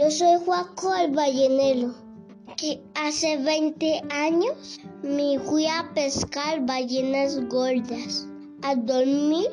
Yo soy Juaco el Ballenero, que hace 20 años me fui a pescar ballenas gordas a dormir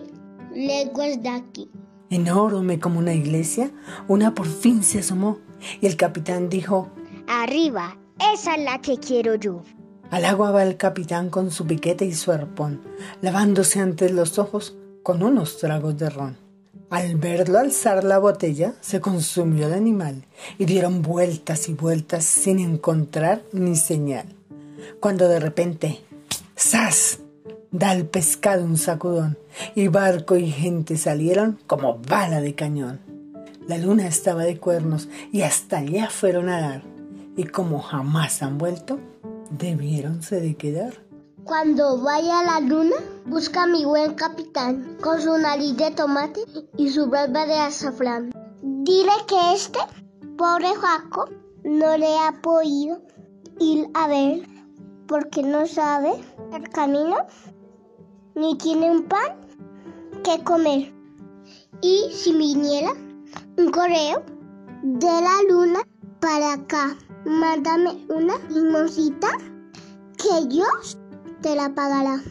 leguas de aquí. Enorme como una iglesia, una por fin se asomó y el capitán dijo, Arriba, esa es la que quiero yo. Al agua va el capitán con su piquete y su arpón, lavándose antes los ojos con unos tragos de ron. Al verlo alzar la botella, se consumió el animal y dieron vueltas y vueltas sin encontrar ni señal. Cuando de repente, ¡zas! da el pescado un sacudón y barco y gente salieron como bala de cañón. La luna estaba de cuernos y hasta allá fueron a dar y como jamás han vuelto, debiéronse de quedar. Cuando vaya a la luna, busca a mi buen capitán con su nariz de tomate y su barba de azafrán. Dile que este, pobre Jaco, no le ha podido ir a ver porque no sabe el camino ni tiene un pan que comer. Y si viniera un correo de la luna para acá, mándame una limosita que Dios te la pagará.